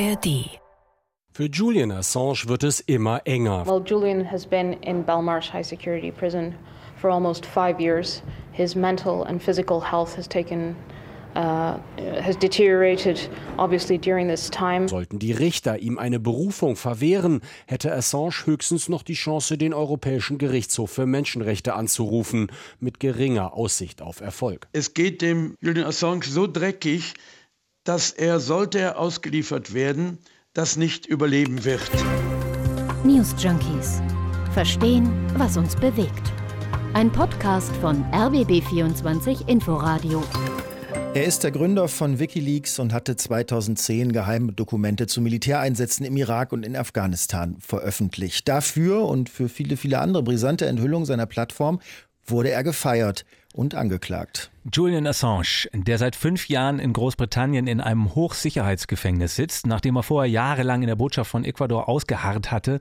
ARD für Julian Assange wird es immer enger. Well, Julian has been in Belmarsh High Security Prison for almost five years. His mental and physical health has taken Uh, has deteriorated obviously during this time. Sollten die Richter ihm eine Berufung verwehren, hätte Assange höchstens noch die Chance, den Europäischen Gerichtshof für Menschenrechte anzurufen, mit geringer Aussicht auf Erfolg. Es geht dem Julian Assange so dreckig, dass er, sollte er ausgeliefert werden, das nicht überleben wird. News Junkies. Verstehen, was uns bewegt. Ein Podcast von RBB24 Inforadio. Er ist der Gründer von Wikileaks und hatte 2010 geheime Dokumente zu Militäreinsätzen im Irak und in Afghanistan veröffentlicht. Dafür und für viele, viele andere brisante Enthüllungen seiner Plattform wurde er gefeiert und angeklagt. Julian Assange, der seit fünf Jahren in Großbritannien in einem Hochsicherheitsgefängnis sitzt, nachdem er vorher jahrelang in der Botschaft von Ecuador ausgeharrt hatte.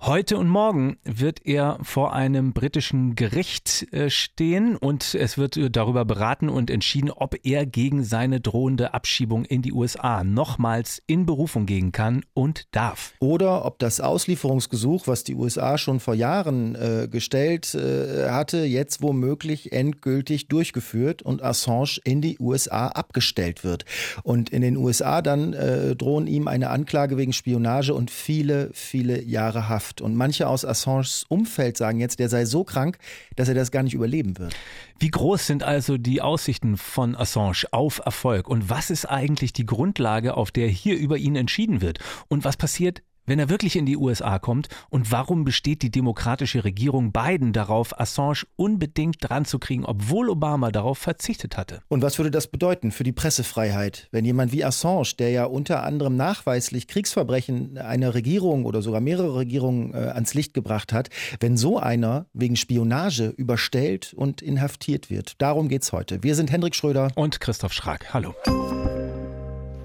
Heute und morgen wird er vor einem britischen Gericht äh, stehen und es wird darüber beraten und entschieden, ob er gegen seine drohende Abschiebung in die USA nochmals in Berufung gehen kann und darf. Oder ob das Auslieferungsgesuch, was die USA schon vor Jahren äh, gestellt äh, hatte, jetzt womöglich endgültig durchgeführt wird und Assange in die USA abgestellt wird. Und in den USA dann äh, drohen ihm eine Anklage wegen Spionage und viele, viele Jahre Haft. Und manche aus Assanges Umfeld sagen jetzt, der sei so krank, dass er das gar nicht überleben wird. Wie groß sind also die Aussichten von Assange auf Erfolg? Und was ist eigentlich die Grundlage, auf der hier über ihn entschieden wird? Und was passiert, wenn er wirklich in die USA kommt? Und warum besteht die demokratische Regierung Biden darauf, Assange unbedingt dran zu kriegen, obwohl Obama darauf verzichtet hatte? Und was würde das bedeuten für die Pressefreiheit, wenn jemand wie Assange, der ja unter anderem nachweislich Kriegsverbrechen einer Regierung oder sogar mehrere Regierungen äh, ans Licht gebracht hat, wenn so einer wegen Spionage überstellt und inhaftiert wird? Darum geht's heute. Wir sind Hendrik Schröder und Christoph Schrag. Hallo.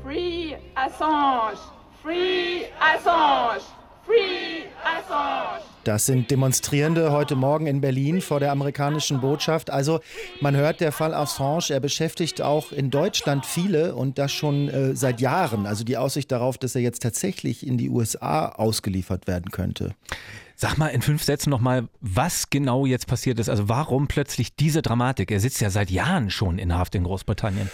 Free Assange! Free Assange! Free Assange! Das sind Demonstrierende heute Morgen in Berlin vor der amerikanischen Botschaft. Also man hört, der Fall Assange, er beschäftigt auch in Deutschland viele und das schon äh, seit Jahren. Also die Aussicht darauf, dass er jetzt tatsächlich in die USA ausgeliefert werden könnte. Sag mal in fünf Sätzen nochmal, was genau jetzt passiert ist. Also warum plötzlich diese Dramatik? Er sitzt ja seit Jahren schon in Haft in Großbritannien.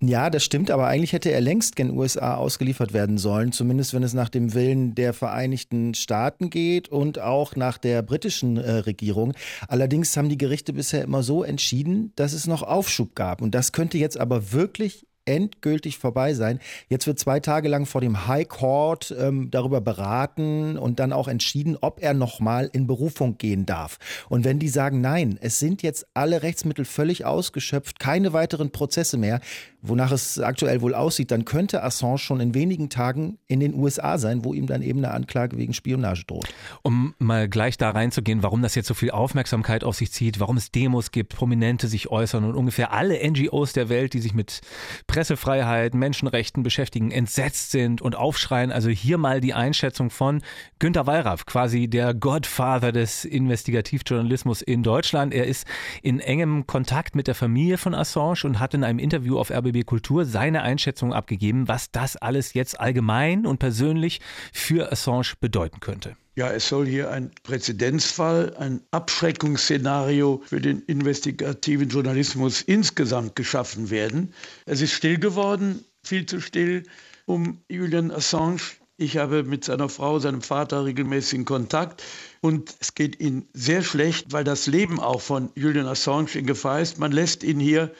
Ja, das stimmt, aber eigentlich hätte er längst gen USA ausgeliefert werden sollen, zumindest wenn es nach dem Willen der Vereinigten Staaten geht und auch nach der britischen äh, Regierung. Allerdings haben die Gerichte bisher immer so entschieden, dass es noch Aufschub gab. Und das könnte jetzt aber wirklich endgültig vorbei sein. Jetzt wird zwei Tage lang vor dem High Court ähm, darüber beraten und dann auch entschieden, ob er nochmal in Berufung gehen darf. Und wenn die sagen, nein, es sind jetzt alle Rechtsmittel völlig ausgeschöpft, keine weiteren Prozesse mehr, wonach es aktuell wohl aussieht, dann könnte Assange schon in wenigen Tagen in den USA sein, wo ihm dann eben eine Anklage wegen Spionage droht. Um mal gleich da reinzugehen, warum das jetzt so viel Aufmerksamkeit auf sich zieht, warum es Demos gibt, Prominente sich äußern und ungefähr alle NGOs der Welt, die sich mit Pressefreiheit, Menschenrechten beschäftigen, entsetzt sind und aufschreien. Also hier mal die Einschätzung von Günter Wallraff, quasi der Godfather des Investigativjournalismus in Deutschland. Er ist in engem Kontakt mit der Familie von Assange und hat in einem Interview auf RBB Kultur seine Einschätzung abgegeben, was das alles jetzt allgemein und persönlich für Assange bedeuten könnte. Ja, es soll hier ein Präzedenzfall, ein Abschreckungsszenario für den investigativen Journalismus insgesamt geschaffen werden. Es ist still geworden, viel zu still um Julian Assange. Ich habe mit seiner Frau, seinem Vater regelmäßigen Kontakt und es geht ihm sehr schlecht, weil das Leben auch von Julian Assange in Gefahr ist. Man lässt ihn hier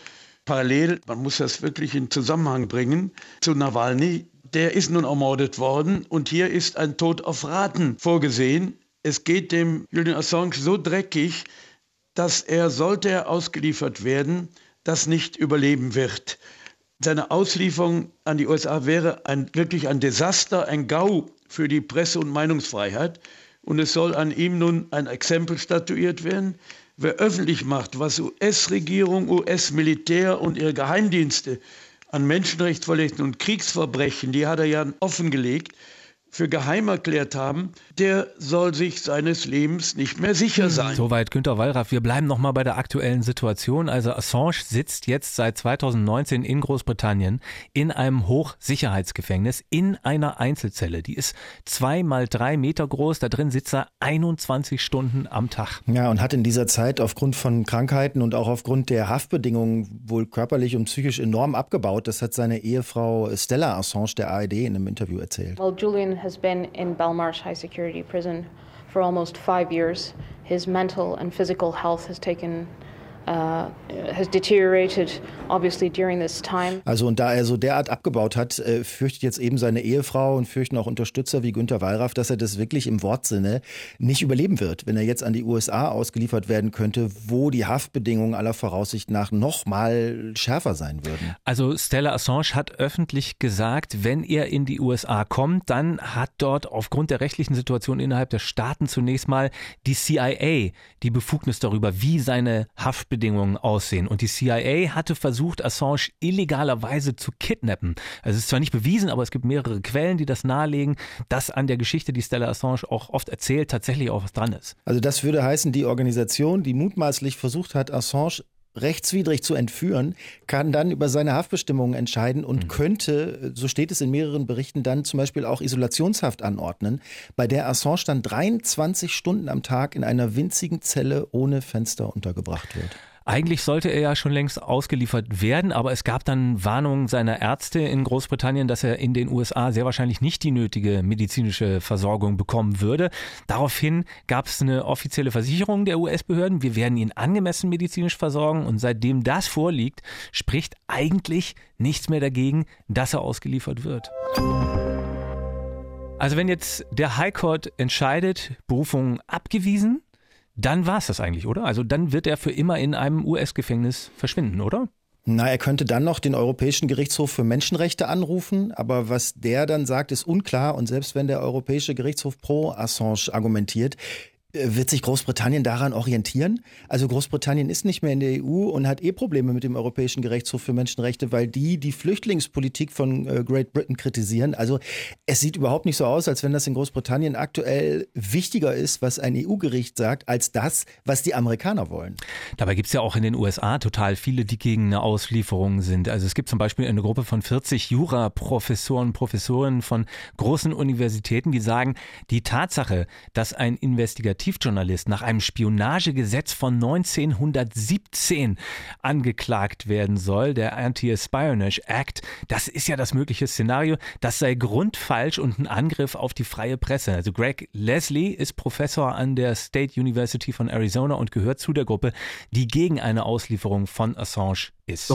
parallel, man muss das wirklich in Zusammenhang bringen, zu Nawalny, der ist nun ermordet worden und hier ist ein Tod auf Raten vorgesehen. Es geht dem Julian Assange so dreckig, dass er, sollte er ausgeliefert werden, das nicht überleben wird. Seine Auslieferung an die USA wäre ein, wirklich ein Desaster, ein GAU für die Presse- und Meinungsfreiheit. Und es soll an ihm nun ein Exempel statuiert werden. Wer öffentlich macht, was US-Regierung, US-Militär und ihre Geheimdienste an Menschenrechtsverletzungen und Kriegsverbrechen, die hat er ja offengelegt, für geheim erklärt haben, der soll sich seines Lebens nicht mehr sicher hm, sein. Soweit Günter Wallraff. Wir bleiben nochmal bei der aktuellen Situation. Also Assange sitzt jetzt seit 2019 in Großbritannien in einem Hochsicherheitsgefängnis in einer Einzelzelle. Die ist zwei mal drei Meter groß. Da drin sitzt er 21 Stunden am Tag. Ja, und hat in dieser Zeit aufgrund von Krankheiten und auch aufgrund der Haftbedingungen wohl körperlich und psychisch enorm abgebaut. Das hat seine Ehefrau Stella Assange der ARD in einem Interview erzählt. Well, Julian has been in Belmarsh High Security Prison for almost five years. His mental and physical health has taken Uh, has deteriorated obviously during this time. Also und da er so derart abgebaut hat, äh, fürchtet jetzt eben seine Ehefrau und fürchten auch Unterstützer wie Günter Wallraff, dass er das wirklich im Wortsinne nicht überleben wird, wenn er jetzt an die USA ausgeliefert werden könnte, wo die Haftbedingungen aller Voraussicht nach noch mal schärfer sein würden. Also Stella Assange hat öffentlich gesagt, wenn er in die USA kommt, dann hat dort aufgrund der rechtlichen Situation innerhalb der Staaten zunächst mal die CIA die Befugnis darüber, wie seine Haftbedingungen Haftbedingungen aussehen. Und die CIA hatte versucht, Assange illegalerweise zu kidnappen. Also es ist zwar nicht bewiesen, aber es gibt mehrere Quellen, die das nahelegen, dass an der Geschichte, die Stella Assange auch oft erzählt, tatsächlich auch was dran ist. Also das würde heißen, die Organisation, die mutmaßlich versucht hat, Assange rechtswidrig zu entführen, kann dann über seine Haftbestimmungen entscheiden und mhm. könnte, so steht es in mehreren Berichten, dann zum Beispiel auch Isolationshaft anordnen, bei der Assange dann 23 Stunden am Tag in einer winzigen Zelle ohne Fenster untergebracht wird. Eigentlich sollte er ja schon längst ausgeliefert werden, aber es gab dann Warnungen seiner Ärzte in Großbritannien, dass er in den USA sehr wahrscheinlich nicht die nötige medizinische Versorgung bekommen würde. Daraufhin gab es eine offizielle Versicherung der US-Behörden, wir werden ihn angemessen medizinisch versorgen und seitdem das vorliegt, spricht eigentlich nichts mehr dagegen, dass er ausgeliefert wird. Also wenn jetzt der High Court entscheidet, Berufung abgewiesen, dann war es das eigentlich, oder? Also dann wird er für immer in einem US-Gefängnis verschwinden, oder? Na, er könnte dann noch den Europäischen Gerichtshof für Menschenrechte anrufen, aber was der dann sagt, ist unklar. Und selbst wenn der Europäische Gerichtshof pro Assange argumentiert, wird sich Großbritannien daran orientieren? Also Großbritannien ist nicht mehr in der EU und hat eh Probleme mit dem Europäischen Gerichtshof für Menschenrechte, weil die die Flüchtlingspolitik von äh, Great Britain kritisieren. Also es sieht überhaupt nicht so aus, als wenn das in Großbritannien aktuell wichtiger ist, was ein EU-Gericht sagt, als das, was die Amerikaner wollen. Dabei gibt es ja auch in den USA total viele, die gegen eine Auslieferung sind. Also es gibt zum Beispiel eine Gruppe von 40 Jura-Professoren, Professoren von großen Universitäten, die sagen, die Tatsache, dass ein Investigativ Investigativjournalist nach einem Spionagegesetz von 1917 angeklagt werden soll, der Anti-Espionage Act. Das ist ja das mögliche Szenario. Das sei grundfalsch und ein Angriff auf die freie Presse. Also Greg Leslie ist Professor an der State University von Arizona und gehört zu der Gruppe, die gegen eine Auslieferung von Assange ist.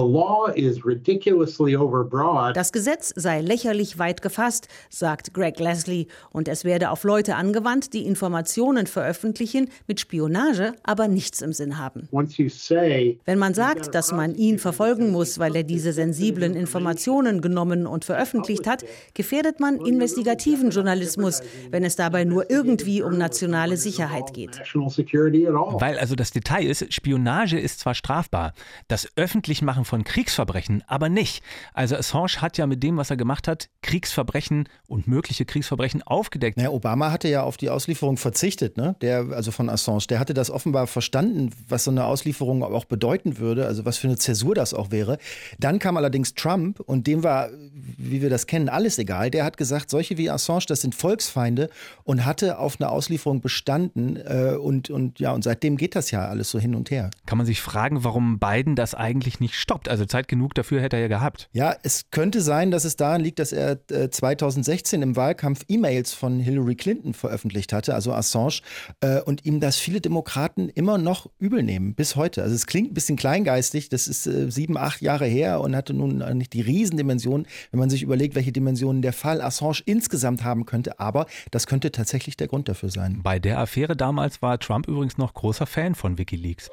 Das Gesetz sei lächerlich weit gefasst, sagt Greg Leslie, und es werde auf Leute angewandt, die Informationen veröffentlichen, mit Spionage aber nichts im Sinn haben. Wenn man sagt, dass man ihn verfolgen muss, weil er diese sensiblen Informationen genommen und veröffentlicht hat, gefährdet man investigativen Journalismus, wenn es dabei nur irgendwie um nationale Sicherheit geht. Weil also das Detail ist, Spionage ist zwar strafbar, das öffentlich Machen von Kriegsverbrechen, aber nicht. Also Assange hat ja mit dem, was er gemacht hat, Kriegsverbrechen und mögliche Kriegsverbrechen aufgedeckt. Ja, Obama hatte ja auf die Auslieferung verzichtet, ne? Der, also von Assange. Der hatte das offenbar verstanden, was so eine Auslieferung auch bedeuten würde, also was für eine Zäsur das auch wäre. Dann kam allerdings Trump und dem war, wie wir das kennen, alles egal. Der hat gesagt, solche wie Assange, das sind Volksfeinde und hatte auf eine Auslieferung bestanden äh, und, und ja, und seitdem geht das ja alles so hin und her. Kann man sich fragen, warum Biden das eigentlich nicht stoppt. Also Zeit genug dafür hätte er ja gehabt. Ja, es könnte sein, dass es daran liegt, dass er äh, 2016 im Wahlkampf E-Mails von Hillary Clinton veröffentlicht hatte, also Assange, äh, und ihm das viele Demokraten immer noch übel nehmen, bis heute. Also es klingt ein bisschen kleingeistig, das ist äh, sieben, acht Jahre her und hatte nun nicht die Riesendimension, wenn man sich überlegt, welche Dimensionen der Fall Assange insgesamt haben könnte, aber das könnte tatsächlich der Grund dafür sein. Bei der Affäre damals war Trump übrigens noch großer Fan von Wikileaks.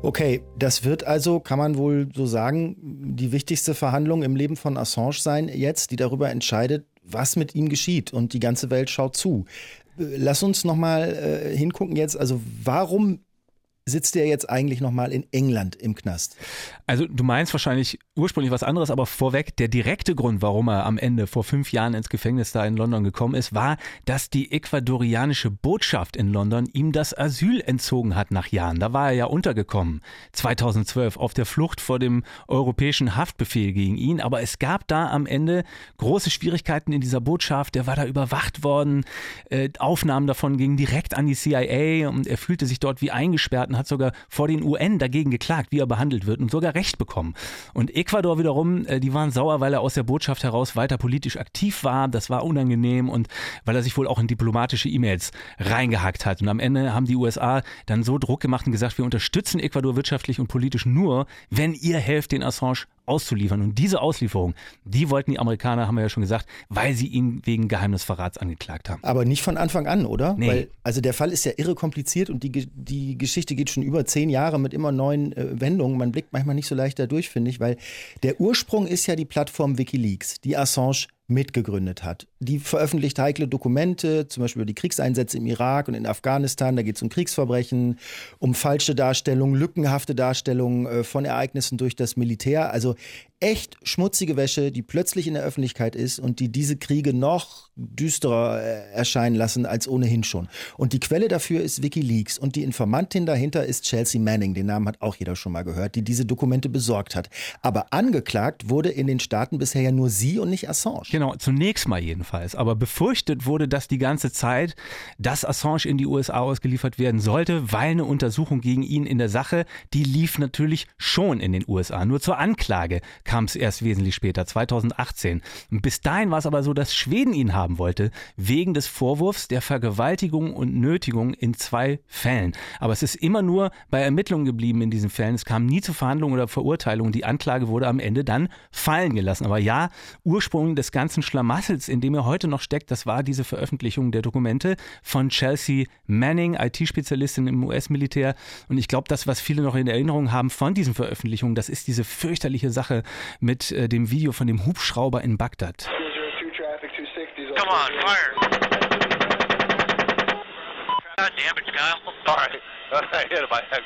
Okay, das wird also, kann man wohl so sagen, die wichtigste Verhandlung im Leben von Assange sein jetzt, die darüber entscheidet, was mit ihm geschieht und die ganze Welt schaut zu. Lass uns noch mal äh, hingucken jetzt, also warum sitzt er jetzt eigentlich nochmal in England im Knast? Also du meinst wahrscheinlich ursprünglich was anderes, aber vorweg, der direkte Grund, warum er am Ende vor fünf Jahren ins Gefängnis da in London gekommen ist, war, dass die ecuadorianische Botschaft in London ihm das Asyl entzogen hat nach Jahren. Da war er ja untergekommen, 2012, auf der Flucht vor dem europäischen Haftbefehl gegen ihn. Aber es gab da am Ende große Schwierigkeiten in dieser Botschaft. Er war da überwacht worden. Äh, Aufnahmen davon gingen direkt an die CIA und er fühlte sich dort wie eingesperrt und hat sogar vor den UN dagegen geklagt, wie er behandelt wird und sogar Recht bekommen. Und Ecuador wiederum, äh, die waren sauer, weil er aus der Botschaft heraus weiter politisch aktiv war. Das war unangenehm und weil er sich wohl auch in diplomatische E-Mails reingehackt hat. Und am Ende haben die USA dann so Druck gemacht und gesagt, wir unterstützen Ecuador wirtschaftlich und politisch nur, wenn ihr helft, den Assange auszuliefern. Und diese Auslieferung, die wollten die Amerikaner, haben wir ja schon gesagt, weil sie ihn wegen Geheimnisverrats angeklagt haben. Aber nicht von Anfang an, oder? Nee. Weil, also der Fall ist ja irre kompliziert und die, die Geschichte geht schon über zehn Jahre mit immer neuen äh, Wendungen. Man blickt manchmal nicht so leicht da durch, finde ich, weil der Ursprung ist ja die Plattform Wikileaks, die Assange mitgegründet hat. Die veröffentlicht heikle Dokumente, zum Beispiel über die Kriegseinsätze im Irak und in Afghanistan. Da geht es um Kriegsverbrechen, um falsche Darstellungen, lückenhafte Darstellungen äh, von Ereignissen durch das Militär. Also echt schmutzige Wäsche, die plötzlich in der Öffentlichkeit ist und die diese Kriege noch düsterer äh, erscheinen lassen als ohnehin schon. Und die Quelle dafür ist Wikileaks und die Informantin dahinter ist Chelsea Manning, den Namen hat auch jeder schon mal gehört, die diese Dokumente besorgt hat. Aber angeklagt wurde in den Staaten bisher ja nur sie und nicht Assange. Genau, zunächst mal jedenfalls. Aber befürchtet wurde das die ganze Zeit, dass Assange in die USA ausgeliefert werden sollte, weil eine Untersuchung gegen ihn in der Sache, die lief natürlich schon in den USA. Nur zur Anklage kam es erst wesentlich später, 2018. bis dahin war es aber so, dass Schweden ihn haben wollte, wegen des Vorwurfs der Vergewaltigung und Nötigung in zwei Fällen. Aber es ist immer nur bei Ermittlungen geblieben in diesen Fällen. Es kam nie zu Verhandlungen oder Verurteilungen. Die Anklage wurde am Ende dann fallen gelassen. Aber ja, Ursprung des ganzen Schlamassels, in dem er heute noch steckt, das war diese Veröffentlichung der Dokumente von Chelsea Manning, IT-Spezialistin im US-Militär. Und ich glaube, das, was viele noch in Erinnerung haben von diesen Veröffentlichungen, das ist diese fürchterliche Sache mit äh, dem Video von dem Hubschrauber in Bagdad. Come on, fire! God damn it, Kyle. Sorry. I hit my head.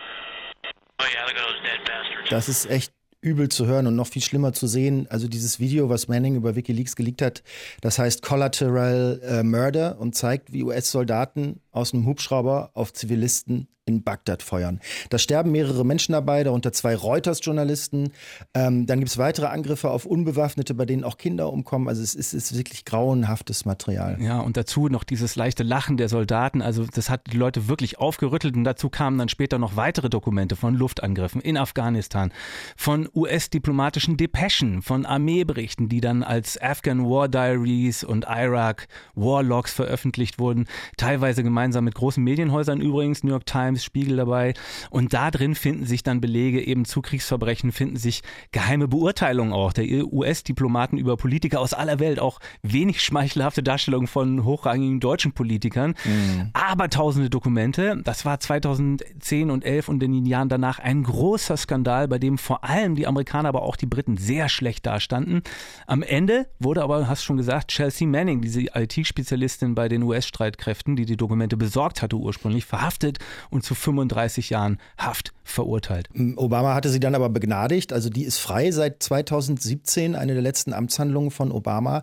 Oh yeah, look at those dead bastards. Das ist echt übel zu hören und noch viel schlimmer zu sehen. Also dieses Video, was Manning über Wikileaks geleakt hat, das heißt Collateral äh, Murder und zeigt, wie US-Soldaten aus einem Hubschrauber auf Zivilisten in Bagdad feuern. Da sterben mehrere Menschen dabei, darunter zwei Reuters-Journalisten. Ähm, dann gibt es weitere Angriffe auf Unbewaffnete, bei denen auch Kinder umkommen. Also es ist, ist, wirklich grauenhaftes Material. Ja, und dazu noch dieses leichte Lachen der Soldaten. Also das hat die Leute wirklich aufgerüttelt. Und dazu kamen dann später noch weitere Dokumente von Luftangriffen in Afghanistan, von US-diplomatischen Depeschen, von Armeeberichten, die dann als Afghan War Diaries und Iraq War Logs veröffentlicht wurden. Teilweise gemeinsam mit großen Medienhäusern übrigens, New York Times, Spiegel dabei. Und da drin finden sich dann Belege eben zu Kriegsverbrechen, finden sich geheime Beurteilungen auch der US-Diplomaten über Politiker aus aller Welt, auch wenig schmeichelhafte Darstellungen von hochrangigen deutschen Politikern, mhm. aber tausende Dokumente. Das war 2010 und 11 und in den Jahren danach ein großer Skandal, bei dem vor allem die Amerikaner, aber auch die Briten sehr schlecht dastanden. Am Ende wurde aber, hast schon gesagt, Chelsea Manning, diese IT-Spezialistin bei den US-Streitkräften, die die Dokumente besorgt hatte ursprünglich, verhaftet und zu 35 Jahren Haft verurteilt. Obama hatte sie dann aber begnadigt. Also die ist frei seit 2017, eine der letzten Amtshandlungen von Obama.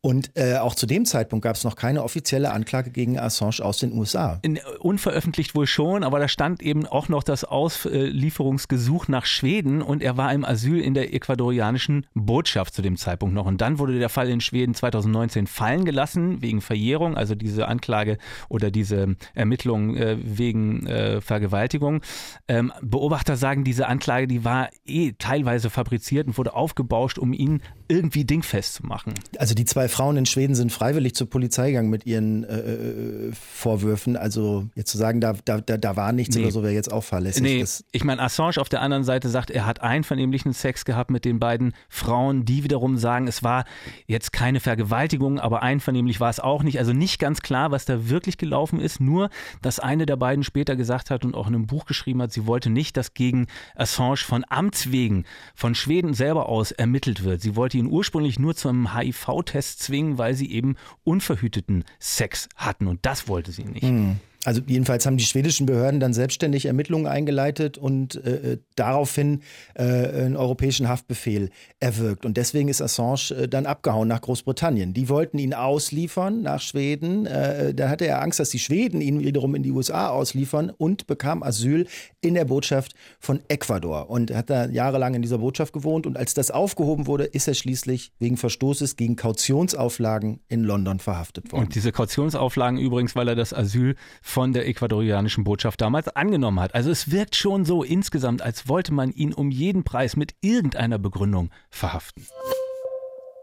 Und äh, auch zu dem Zeitpunkt gab es noch keine offizielle Anklage gegen Assange aus den USA. In, unveröffentlicht wohl schon, aber da stand eben auch noch das Auslieferungsgesuch nach Schweden und er war im Asyl in der ecuadorianischen Botschaft zu dem Zeitpunkt noch. Und dann wurde der Fall in Schweden 2019 fallen gelassen wegen Verjährung, also diese Anklage oder diese Ermittlung äh, wegen äh, Vergewaltigung. Ähm, Beobachter sagen, diese Anklage, die war eh teilweise fabriziert und wurde aufgebauscht, um ihn irgendwie dingfest zu machen. Also die zwei Frauen in Schweden sind freiwillig zur Polizei gegangen mit ihren äh, äh Vorwürfen. Also jetzt zu sagen, da, da, da war nichts nee. oder so, wäre jetzt auch fahrlässig. Nee, ich meine, Assange auf der anderen Seite sagt, er hat einvernehmlichen Sex gehabt mit den beiden Frauen, die wiederum sagen, es war jetzt keine Vergewaltigung, aber einvernehmlich war es auch nicht. Also nicht ganz klar, was da wirklich gelaufen ist. Nur, dass eine der beiden später gesagt hat und auch in einem Buch geschrieben hat, sie wollte nicht, dass gegen Assange von Amts wegen von Schweden selber aus ermittelt wird. Sie wollte ihn ursprünglich nur zum HIV-Test zwingen, weil sie eben unverhüteten Sex hatten und das wollte sie nicht. Mhm. Also jedenfalls haben die schwedischen Behörden dann selbstständig Ermittlungen eingeleitet und äh, daraufhin äh, einen europäischen Haftbefehl erwirkt. Und deswegen ist Assange äh, dann abgehauen nach Großbritannien. Die wollten ihn ausliefern nach Schweden. Äh, da hatte er Angst, dass die Schweden ihn wiederum in die USA ausliefern und bekam Asyl in der Botschaft von Ecuador. Und hat da jahrelang in dieser Botschaft gewohnt. Und als das aufgehoben wurde, ist er schließlich wegen Verstoßes gegen Kautionsauflagen in London verhaftet worden. Und diese Kautionsauflagen übrigens, weil er das Asyl von der ecuadorianischen Botschaft damals angenommen hat. Also es wirkt schon so insgesamt, als wollte man ihn um jeden Preis mit irgendeiner Begründung verhaften.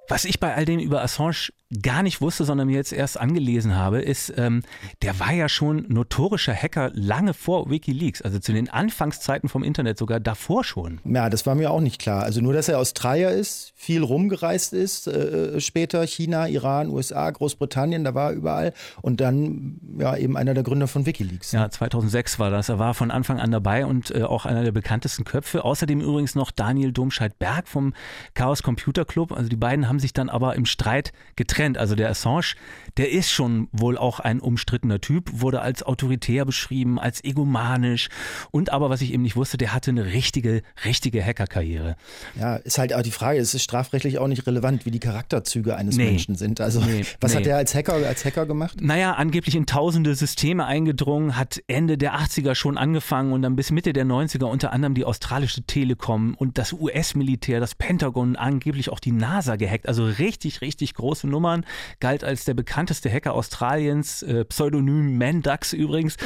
Was ich bei all dem über Assange gar nicht wusste, sondern mir jetzt erst angelesen habe, ist, ähm, der war ja schon notorischer Hacker lange vor Wikileaks, also zu den Anfangszeiten vom Internet sogar davor schon. Ja, das war mir auch nicht klar. Also nur, dass er Australier ist, viel rumgereist ist, äh, später China, Iran, USA, Großbritannien, da war er überall und dann ja eben einer der Gründer von Wikileaks. Ja, 2006 war das. Er war von Anfang an dabei und äh, auch einer der bekanntesten Köpfe. Außerdem übrigens noch Daniel Domscheit-Berg vom Chaos Computer Club. Also die beiden haben sich dann aber im Streit getrennt getrennt. Also der Assange, der ist schon wohl auch ein umstrittener Typ, wurde als autoritär beschrieben, als egomanisch und aber, was ich eben nicht wusste, der hatte eine richtige, richtige Hackerkarriere. Ja, ist halt auch die Frage, es ist strafrechtlich auch nicht relevant, wie die Charakterzüge eines nee. Menschen sind. Also nee, was nee. hat der als Hacker, als Hacker gemacht? Naja, angeblich in tausende Systeme eingedrungen, hat Ende der 80er schon angefangen und dann bis Mitte der 90er unter anderem die australische Telekom und das US-Militär, das Pentagon, angeblich auch die NASA gehackt. Also richtig, richtig große Nummer. Nummern, galt als der bekannteste Hacker Australiens, äh, Pseudonym Mandax übrigens,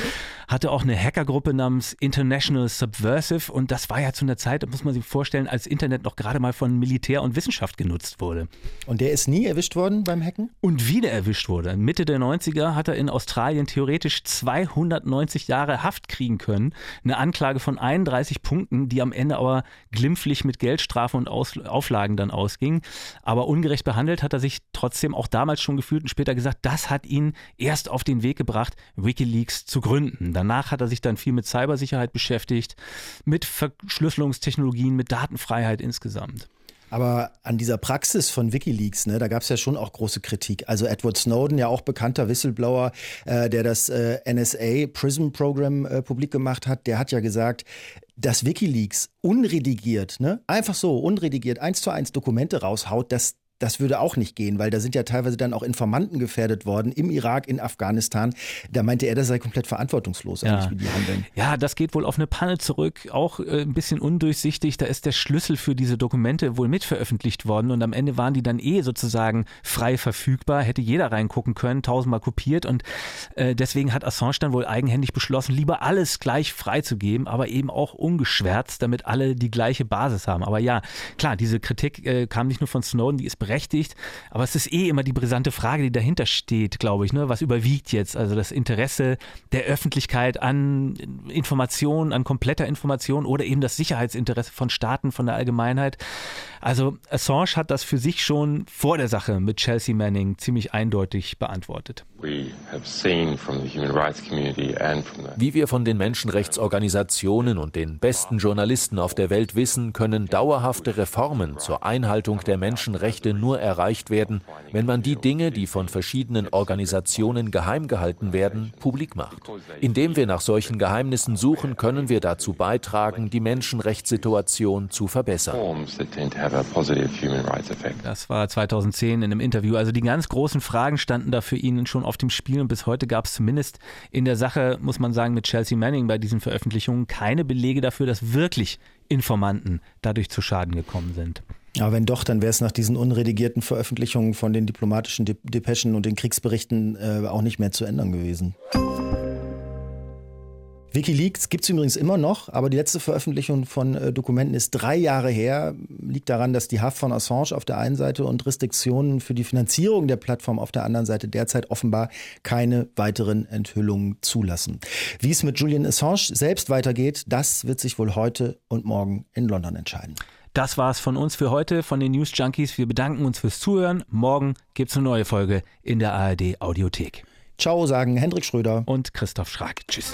hatte auch eine Hackergruppe namens International Subversive und das war ja zu einer Zeit, da muss man sich vorstellen, als Internet noch gerade mal von Militär und Wissenschaft genutzt wurde. Und der ist nie erwischt worden beim Hacken? Und wieder erwischt wurde. Mitte der 90er hat er in Australien theoretisch 290 Jahre Haft kriegen können. Eine Anklage von 31 Punkten, die am Ende aber glimpflich mit Geldstrafe und Aus Auflagen dann ausging. Aber ungerecht behandelt hat er sich trotzdem auch damals schon gefühlt und später gesagt, das hat ihn erst auf den Weg gebracht, Wikileaks zu gründen. Danach hat er sich dann viel mit Cybersicherheit beschäftigt, mit Verschlüsselungstechnologien, mit Datenfreiheit insgesamt. Aber an dieser Praxis von Wikileaks, ne, da gab es ja schon auch große Kritik. Also Edward Snowden, ja auch bekannter Whistleblower, äh, der das äh, NSA Prism Program äh, publik gemacht hat, der hat ja gesagt, dass Wikileaks unredigiert, ne, einfach so unredigiert eins zu eins Dokumente raushaut, dass das würde auch nicht gehen, weil da sind ja teilweise dann auch Informanten gefährdet worden im Irak, in Afghanistan. Da meinte er, das sei komplett verantwortungslos ja. wie die handeln. Ja, das geht wohl auf eine Panne zurück, auch äh, ein bisschen undurchsichtig. Da ist der Schlüssel für diese Dokumente wohl mitveröffentlicht worden und am Ende waren die dann eh sozusagen frei verfügbar, hätte jeder reingucken können, tausendmal kopiert und äh, deswegen hat Assange dann wohl eigenhändig beschlossen, lieber alles gleich freizugeben, aber eben auch ungeschwärzt, damit alle die gleiche Basis haben. Aber ja, klar, diese Kritik äh, kam nicht nur von Snowden, die ist berechtigt berechtigt. Aber es ist eh immer die brisante Frage, die dahinter steht, glaube ich. Ne? Was überwiegt jetzt? Also das Interesse der Öffentlichkeit an Informationen, an kompletter Information oder eben das Sicherheitsinteresse von Staaten, von der Allgemeinheit. Also Assange hat das für sich schon vor der Sache mit Chelsea Manning ziemlich eindeutig beantwortet. Wie wir von den Menschenrechtsorganisationen und den besten Journalisten auf der Welt wissen, können dauerhafte Reformen zur Einhaltung der Menschenrechte nur erreicht werden, wenn man die Dinge, die von verschiedenen Organisationen geheim gehalten werden, publik macht. Indem wir nach solchen Geheimnissen suchen, können wir dazu beitragen, die Menschenrechtssituation zu verbessern. Das war 2010 in einem Interview. Also die ganz großen Fragen standen da für ihn schon auf dem Spiel und bis heute gab es zumindest in der Sache, muss man sagen, mit Chelsea Manning bei diesen Veröffentlichungen keine Belege dafür, dass wirklich Informanten dadurch zu Schaden gekommen sind. Aber wenn doch, dann wäre es nach diesen unredigierten Veröffentlichungen von den diplomatischen Depeschen und den Kriegsberichten äh, auch nicht mehr zu ändern gewesen. Wikileaks gibt es übrigens immer noch, aber die letzte Veröffentlichung von äh, Dokumenten ist drei Jahre her. Liegt daran, dass die Haft von Assange auf der einen Seite und Restriktionen für die Finanzierung der Plattform auf der anderen Seite derzeit offenbar keine weiteren Enthüllungen zulassen. Wie es mit Julian Assange selbst weitergeht, das wird sich wohl heute und morgen in London entscheiden. Das war's von uns für heute, von den News Junkies. Wir bedanken uns fürs Zuhören. Morgen gibt's eine neue Folge in der ARD Audiothek. Ciao, sagen Hendrik Schröder und Christoph Schrag. Tschüss.